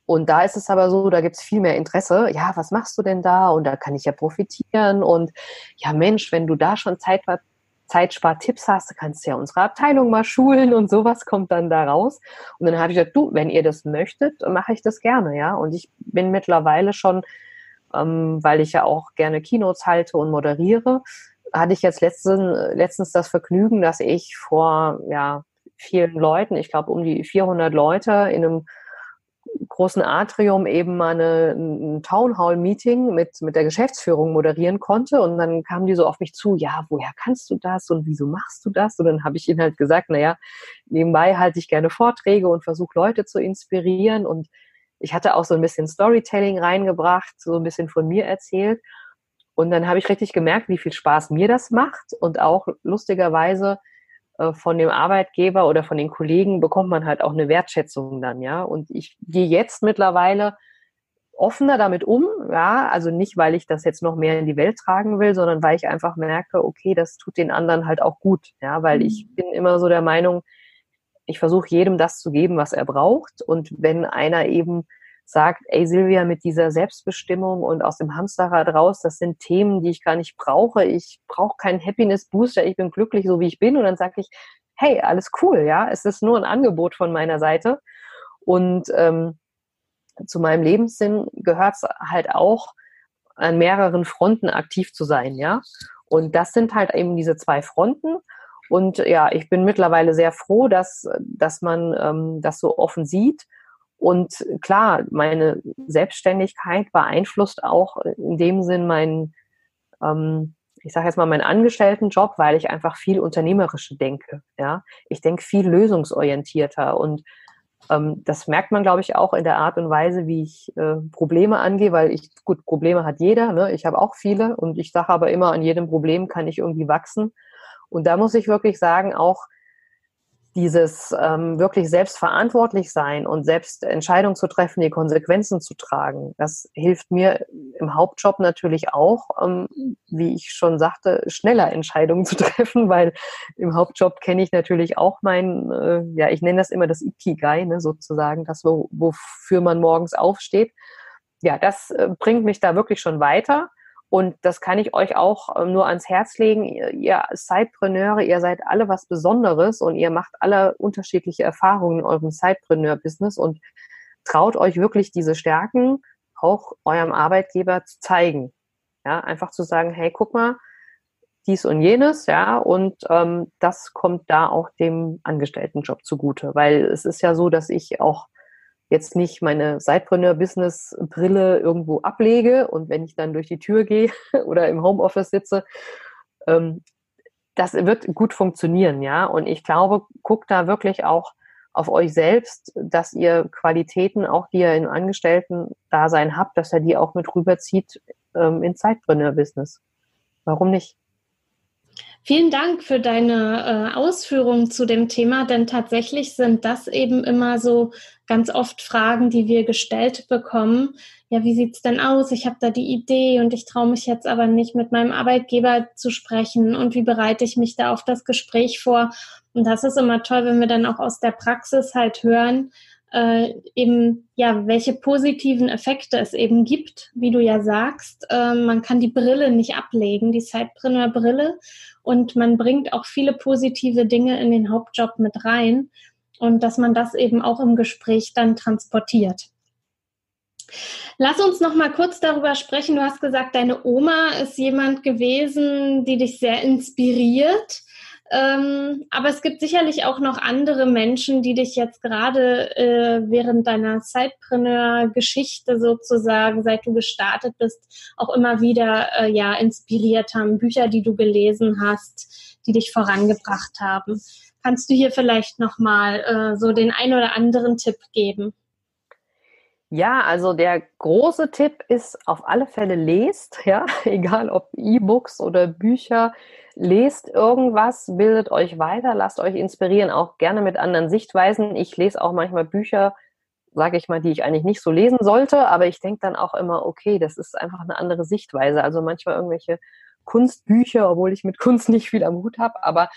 Und da ist es aber so, da gibt es viel mehr Interesse. Ja, was machst du denn da? Und da kann ich ja profitieren. Und ja, Mensch, wenn du da schon Zeit Zeitspartipps hast, kannst du ja unsere Abteilung mal schulen und sowas kommt dann da raus. Und dann habe ich gesagt, du, wenn ihr das möchtet, mache ich das gerne, ja. Und ich bin mittlerweile schon, ähm, weil ich ja auch gerne Keynotes halte und moderiere, hatte ich jetzt letzten, letztens das Vergnügen, dass ich vor ja, vielen Leuten, ich glaube um die 400 Leute in einem großen Atrium eben mal eine, ein Town Hall Meeting mit, mit der Geschäftsführung moderieren konnte. Und dann kamen die so auf mich zu, ja, woher kannst du das und wieso machst du das? Und dann habe ich ihnen halt gesagt, naja, nebenbei halte ich gerne Vorträge und versuche Leute zu inspirieren. Und ich hatte auch so ein bisschen Storytelling reingebracht, so ein bisschen von mir erzählt. Und dann habe ich richtig gemerkt, wie viel Spaß mir das macht und auch lustigerweise von dem Arbeitgeber oder von den Kollegen bekommt man halt auch eine Wertschätzung dann, ja. Und ich gehe jetzt mittlerweile offener damit um, ja, also nicht, weil ich das jetzt noch mehr in die Welt tragen will, sondern weil ich einfach merke, okay, das tut den anderen halt auch gut, ja, weil ich mhm. bin immer so der Meinung, ich versuche jedem das zu geben, was er braucht und wenn einer eben sagt, ey Silvia, mit dieser Selbstbestimmung und aus dem Hamsterrad raus, das sind Themen, die ich gar nicht brauche. Ich brauche keinen Happiness Booster, ich bin glücklich, so wie ich bin. Und dann sage ich, hey, alles cool, ja, es ist nur ein Angebot von meiner Seite. Und ähm, zu meinem Lebenssinn gehört es halt auch, an mehreren Fronten aktiv zu sein, ja. Und das sind halt eben diese zwei Fronten. Und ja, ich bin mittlerweile sehr froh, dass, dass man ähm, das so offen sieht und klar, meine Selbstständigkeit beeinflusst auch in dem Sinn meinen, ähm, ich sage jetzt mal meinen Angestelltenjob, weil ich einfach viel unternehmerischer denke. Ja, ich denke viel lösungsorientierter und ähm, das merkt man, glaube ich, auch in der Art und Weise, wie ich äh, Probleme angehe, weil ich gut Probleme hat jeder. Ne? Ich habe auch viele und ich sage aber immer, an jedem Problem kann ich irgendwie wachsen. Und da muss ich wirklich sagen, auch dieses ähm, wirklich selbstverantwortlich sein und selbst Entscheidungen zu treffen, die Konsequenzen zu tragen, das hilft mir im Hauptjob natürlich auch, ähm, wie ich schon sagte, schneller Entscheidungen zu treffen, weil im Hauptjob kenne ich natürlich auch mein, äh, ja, ich nenne das immer das Ikigai, ne, sozusagen, das, wo, wofür man morgens aufsteht. Ja, das äh, bringt mich da wirklich schon weiter. Und das kann ich euch auch ähm, nur ans Herz legen. Ihr Sidepreneure, ihr seid alle was Besonderes und ihr macht alle unterschiedliche Erfahrungen in eurem Sidepreneur-Business und traut euch wirklich diese Stärken auch eurem Arbeitgeber zu zeigen. Ja, einfach zu sagen, hey, guck mal, dies und jenes, ja, und ähm, das kommt da auch dem Angestelltenjob zugute, weil es ist ja so, dass ich auch jetzt nicht meine Sidepreneur-Business-Brille irgendwo ablege und wenn ich dann durch die Tür gehe oder im Homeoffice sitze, ähm, das wird gut funktionieren, ja. Und ich glaube, guckt da wirklich auch auf euch selbst, dass ihr Qualitäten, auch die ihr im Angestellten-Dasein habt, dass er die auch mit rüberzieht ähm, ins Sidepreneur-Business. Warum nicht? Vielen Dank für deine äh, Ausführungen zu dem Thema, denn tatsächlich sind das eben immer so ganz oft Fragen, die wir gestellt bekommen. Ja, wie sieht's denn aus? Ich habe da die Idee und ich traue mich jetzt aber nicht mit meinem Arbeitgeber zu sprechen und wie bereite ich mich da auf das Gespräch vor? Und das ist immer toll, wenn wir dann auch aus der Praxis halt hören, äh, eben ja, welche positiven Effekte es eben gibt, wie du ja sagst. Äh, man kann die Brille nicht ablegen, die Sidepreneur-Brille, und man bringt auch viele positive Dinge in den Hauptjob mit rein und dass man das eben auch im Gespräch dann transportiert. Lass uns noch mal kurz darüber sprechen. Du hast gesagt, deine Oma ist jemand gewesen, die dich sehr inspiriert. Ähm, aber es gibt sicherlich auch noch andere Menschen, die dich jetzt gerade äh, während deiner Sidepreneur-Geschichte sozusagen, seit du gestartet bist, auch immer wieder äh, ja inspiriert haben. Bücher, die du gelesen hast, die dich vorangebracht haben. Kannst du hier vielleicht noch mal äh, so den ein oder anderen Tipp geben? Ja, also der große Tipp ist auf alle Fälle lest, ja, egal ob E-Books oder Bücher, lest irgendwas, bildet euch weiter, lasst euch inspirieren, auch gerne mit anderen Sichtweisen. Ich lese auch manchmal Bücher, sage ich mal, die ich eigentlich nicht so lesen sollte, aber ich denke dann auch immer, okay, das ist einfach eine andere Sichtweise. Also manchmal irgendwelche Kunstbücher, obwohl ich mit Kunst nicht viel am Hut habe, aber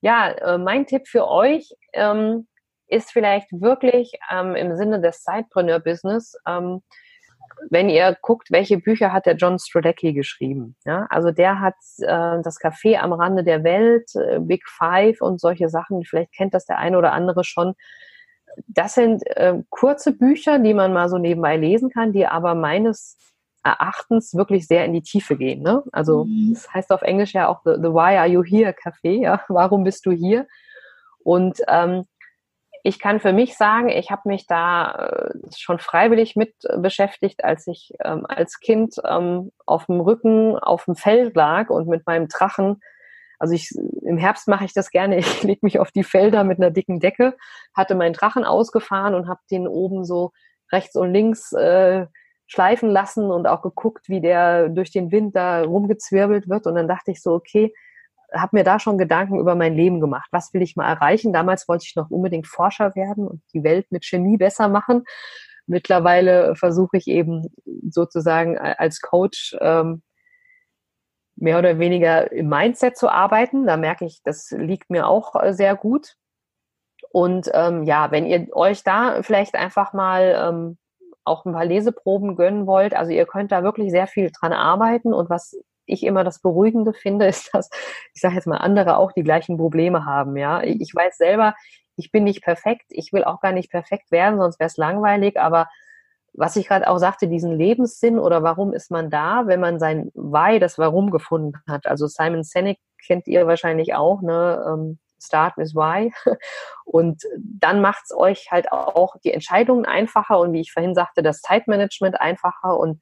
ja, äh, mein Tipp für euch, ähm, ist vielleicht wirklich ähm, im Sinne des Sidepreneur-Business ähm, wenn ihr guckt, welche Bücher hat der John Strodecki geschrieben? Ja, also der hat äh, das Café am Rande der Welt, äh, Big Five und solche Sachen. Vielleicht kennt das der eine oder andere schon. Das sind äh, kurze Bücher, die man mal so nebenbei lesen kann, die aber meines Erachtens wirklich sehr in die Tiefe gehen. Ne? Also mhm. das heißt auf Englisch ja auch the, the Why Are You Here Café. Ja, warum bist du hier? Und ähm, ich kann für mich sagen, ich habe mich da äh, schon freiwillig mit beschäftigt, als ich ähm, als Kind ähm, auf dem Rücken auf dem Feld lag und mit meinem Drachen. Also ich, im Herbst mache ich das gerne. Ich lege mich auf die Felder mit einer dicken Decke, hatte meinen Drachen ausgefahren und habe den oben so rechts und links äh, schleifen lassen und auch geguckt, wie der durch den Wind da rumgezwirbelt wird. Und dann dachte ich so, okay, habe mir da schon Gedanken über mein Leben gemacht. Was will ich mal erreichen? Damals wollte ich noch unbedingt Forscher werden und die Welt mit Chemie besser machen. Mittlerweile versuche ich eben sozusagen als Coach ähm, mehr oder weniger im Mindset zu arbeiten. Da merke ich, das liegt mir auch äh, sehr gut. Und ähm, ja, wenn ihr euch da vielleicht einfach mal ähm, auch ein paar Leseproben gönnen wollt, also ihr könnt da wirklich sehr viel dran arbeiten. Und was ich immer das Beruhigende finde, ist, dass, ich sage jetzt mal, andere auch die gleichen Probleme haben. Ja, ich weiß selber, ich bin nicht perfekt, ich will auch gar nicht perfekt werden, sonst wäre es langweilig, aber was ich gerade auch sagte, diesen Lebenssinn oder warum ist man da, wenn man sein Why, das Warum gefunden hat. Also Simon Sinek kennt ihr wahrscheinlich auch, ne? Ähm, Start with Why. Und dann macht es euch halt auch die Entscheidungen einfacher und wie ich vorhin sagte, das Zeitmanagement einfacher. Und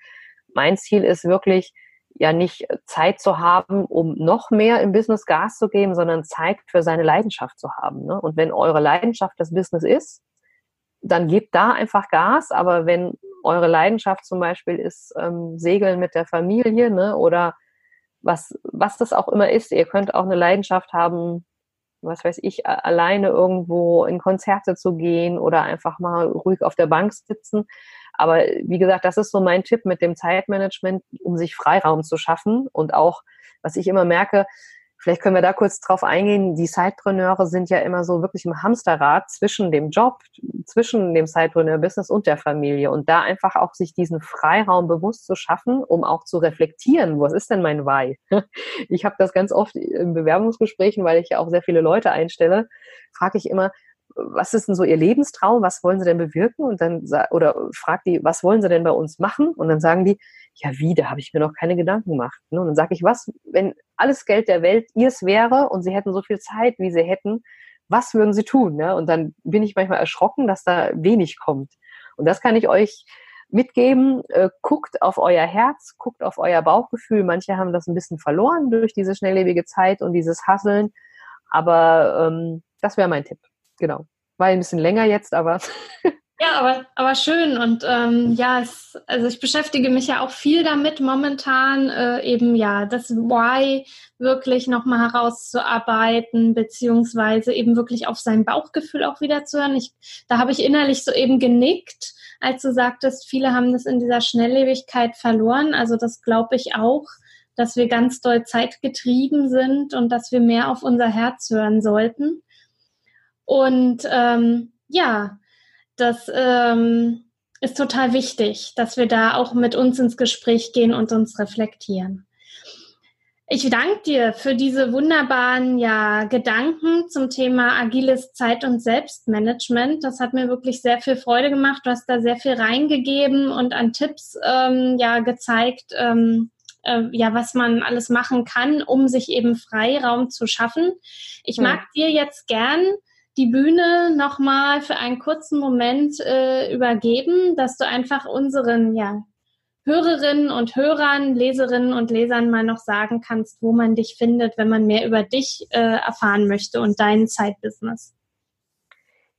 mein Ziel ist wirklich, ja nicht Zeit zu haben, um noch mehr im Business Gas zu geben, sondern Zeit für seine Leidenschaft zu haben. Ne? Und wenn eure Leidenschaft das Business ist, dann gebt da einfach Gas. Aber wenn eure Leidenschaft zum Beispiel ist ähm, Segeln mit der Familie ne? oder was, was das auch immer ist, ihr könnt auch eine Leidenschaft haben, was weiß ich, alleine irgendwo in Konzerte zu gehen oder einfach mal ruhig auf der Bank sitzen. Aber wie gesagt, das ist so mein Tipp mit dem Zeitmanagement, um sich Freiraum zu schaffen. Und auch, was ich immer merke, vielleicht können wir da kurz drauf eingehen, die Sidepreneure sind ja immer so wirklich im Hamsterrad zwischen dem Job, zwischen dem Sidepreneur-Business und der Familie. Und da einfach auch sich diesen Freiraum bewusst zu schaffen, um auch zu reflektieren, was ist denn mein Why? Ich habe das ganz oft in Bewerbungsgesprächen, weil ich ja auch sehr viele Leute einstelle, frage ich immer, was ist denn so ihr Lebenstraum, was wollen sie denn bewirken? Und dann, oder fragt die, was wollen sie denn bei uns machen? Und dann sagen die, ja, wie, da habe ich mir noch keine Gedanken gemacht. Ne? Und dann sage ich, was, wenn alles Geld der Welt ihrs wäre und sie hätten so viel Zeit, wie sie hätten, was würden sie tun? Ne? Und dann bin ich manchmal erschrocken, dass da wenig kommt. Und das kann ich euch mitgeben. Äh, guckt auf euer Herz, guckt auf euer Bauchgefühl. Manche haben das ein bisschen verloren durch diese schnelllebige Zeit und dieses Hasseln. Aber ähm, das wäre mein Tipp. Genau. War ein bisschen länger jetzt, aber. Ja, aber, aber schön. Und ähm, ja, es, also ich beschäftige mich ja auch viel damit momentan, äh, eben ja, das Why wirklich nochmal herauszuarbeiten, beziehungsweise eben wirklich auf sein Bauchgefühl auch wieder zu hören. Ich, da habe ich innerlich so eben genickt, als du sagtest, viele haben das in dieser Schnelllebigkeit verloren. Also das glaube ich auch, dass wir ganz doll zeitgetrieben sind und dass wir mehr auf unser Herz hören sollten. Und ähm, ja, das ähm, ist total wichtig, dass wir da auch mit uns ins Gespräch gehen und uns reflektieren. Ich danke dir für diese wunderbaren ja, Gedanken zum Thema agiles Zeit- und Selbstmanagement. Das hat mir wirklich sehr viel Freude gemacht. Du hast da sehr viel reingegeben und an Tipps ähm, ja gezeigt, ähm, äh, ja, was man alles machen kann, um sich eben Freiraum zu schaffen. Ich mag dir jetzt gern die Bühne nochmal für einen kurzen Moment äh, übergeben, dass du einfach unseren ja, Hörerinnen und Hörern, Leserinnen und Lesern mal noch sagen kannst, wo man dich findet, wenn man mehr über dich äh, erfahren möchte und dein Zeitbusiness.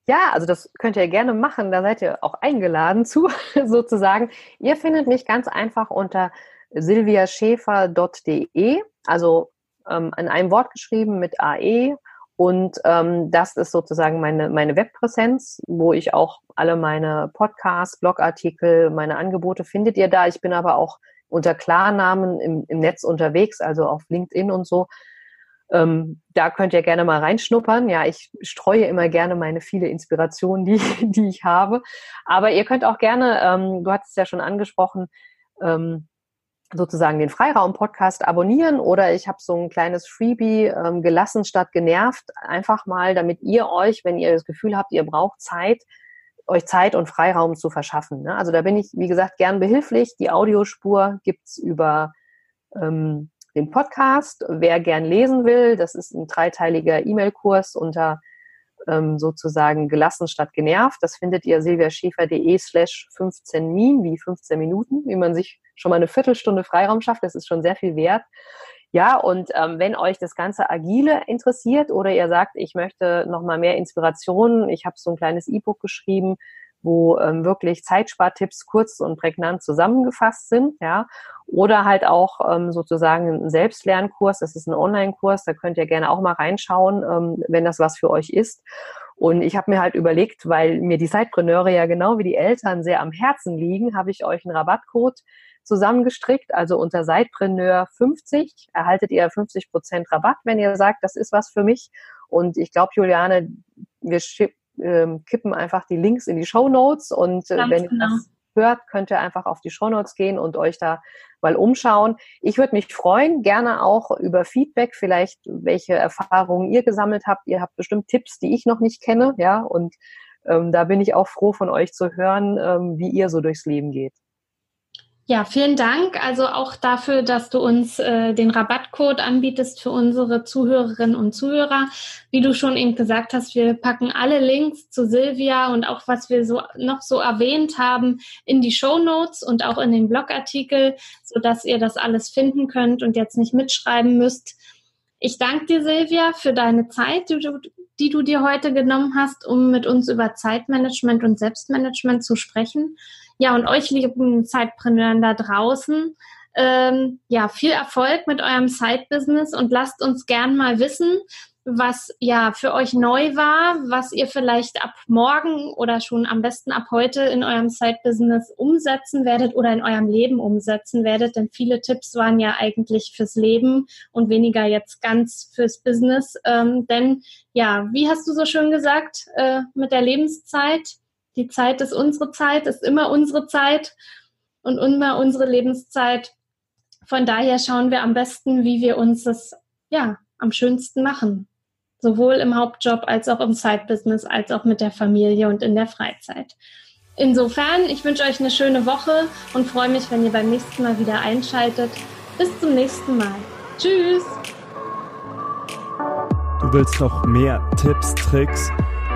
Ja, also das könnt ihr gerne machen. Da seid ihr auch eingeladen zu, sozusagen. Ihr findet mich ganz einfach unter silviaschäfer.de, also ähm, in einem Wort geschrieben mit AE und ähm, das ist sozusagen meine, meine Webpräsenz, wo ich auch alle meine Podcasts, Blogartikel, meine Angebote findet ihr da. Ich bin aber auch unter Klarnamen im, im Netz unterwegs, also auf LinkedIn und so. Ähm, da könnt ihr gerne mal reinschnuppern. Ja, ich streue immer gerne meine viele Inspirationen, die, die ich habe. Aber ihr könnt auch gerne, ähm, du hattest es ja schon angesprochen, ähm, sozusagen den Freiraum-Podcast abonnieren oder ich habe so ein kleines Freebie ähm, gelassen statt genervt, einfach mal, damit ihr euch, wenn ihr das Gefühl habt, ihr braucht Zeit, euch Zeit und Freiraum zu verschaffen. Ne? Also da bin ich, wie gesagt, gern behilflich. Die Audiospur gibt's über ähm, den Podcast. Wer gern lesen will, das ist ein dreiteiliger E-Mail-Kurs unter ähm, sozusagen gelassen statt genervt. Das findet ihr silviaschäfer.de slash 15 Min, wie 15 Minuten, wie man sich schon mal eine Viertelstunde Freiraum schafft. Das ist schon sehr viel wert. Ja, und ähm, wenn euch das ganze Agile interessiert oder ihr sagt, ich möchte noch mal mehr Inspirationen, ich habe so ein kleines E-Book geschrieben, wo ähm, wirklich Zeitspartipps kurz und prägnant zusammengefasst sind, ja, oder halt auch ähm, sozusagen ein Selbstlernkurs, das ist ein Online-Kurs, da könnt ihr gerne auch mal reinschauen, ähm, wenn das was für euch ist. Und ich habe mir halt überlegt, weil mir die Zeitpreneure ja genau wie die Eltern sehr am Herzen liegen, habe ich euch einen Rabattcode zusammengestrickt. Also unter Zeitpreneur 50 erhaltet ihr 50 Prozent Rabatt, wenn ihr sagt, das ist was für mich. Und ich glaube, Juliane, wir ähm, kippen einfach die Links in die Show Notes und äh, wenn genau. ihr das hört, könnt ihr einfach auf die Show Notes gehen und euch da mal umschauen. Ich würde mich freuen, gerne auch über Feedback, vielleicht welche Erfahrungen ihr gesammelt habt. Ihr habt bestimmt Tipps, die ich noch nicht kenne, ja, und ähm, da bin ich auch froh von euch zu hören, ähm, wie ihr so durchs Leben geht. Ja, vielen Dank. Also auch dafür, dass du uns äh, den Rabattcode anbietest für unsere Zuhörerinnen und Zuhörer. Wie du schon eben gesagt hast, wir packen alle Links zu Silvia und auch was wir so noch so erwähnt haben in die Show Notes und auch in den Blogartikel, so dass ihr das alles finden könnt und jetzt nicht mitschreiben müsst. Ich danke dir, Silvia, für deine Zeit, die du, die du dir heute genommen hast, um mit uns über Zeitmanagement und Selbstmanagement zu sprechen. Ja, und euch lieben Zeitpreneuren da draußen, ähm, ja, viel Erfolg mit eurem Side-Business und lasst uns gern mal wissen, was ja für euch neu war, was ihr vielleicht ab morgen oder schon am besten ab heute in eurem Side-Business umsetzen werdet oder in eurem Leben umsetzen werdet. Denn viele Tipps waren ja eigentlich fürs Leben und weniger jetzt ganz fürs Business. Ähm, denn ja, wie hast du so schön gesagt, äh, mit der Lebenszeit, die Zeit ist unsere Zeit, ist immer unsere Zeit und immer unsere Lebenszeit. Von daher schauen wir am besten, wie wir uns das ja am schönsten machen. Sowohl im Hauptjob als auch im Side-Business, als auch mit der Familie und in der Freizeit. Insofern, ich wünsche euch eine schöne Woche und freue mich, wenn ihr beim nächsten Mal wieder einschaltet. Bis zum nächsten Mal. Tschüss! Du willst noch mehr Tipps, Tricks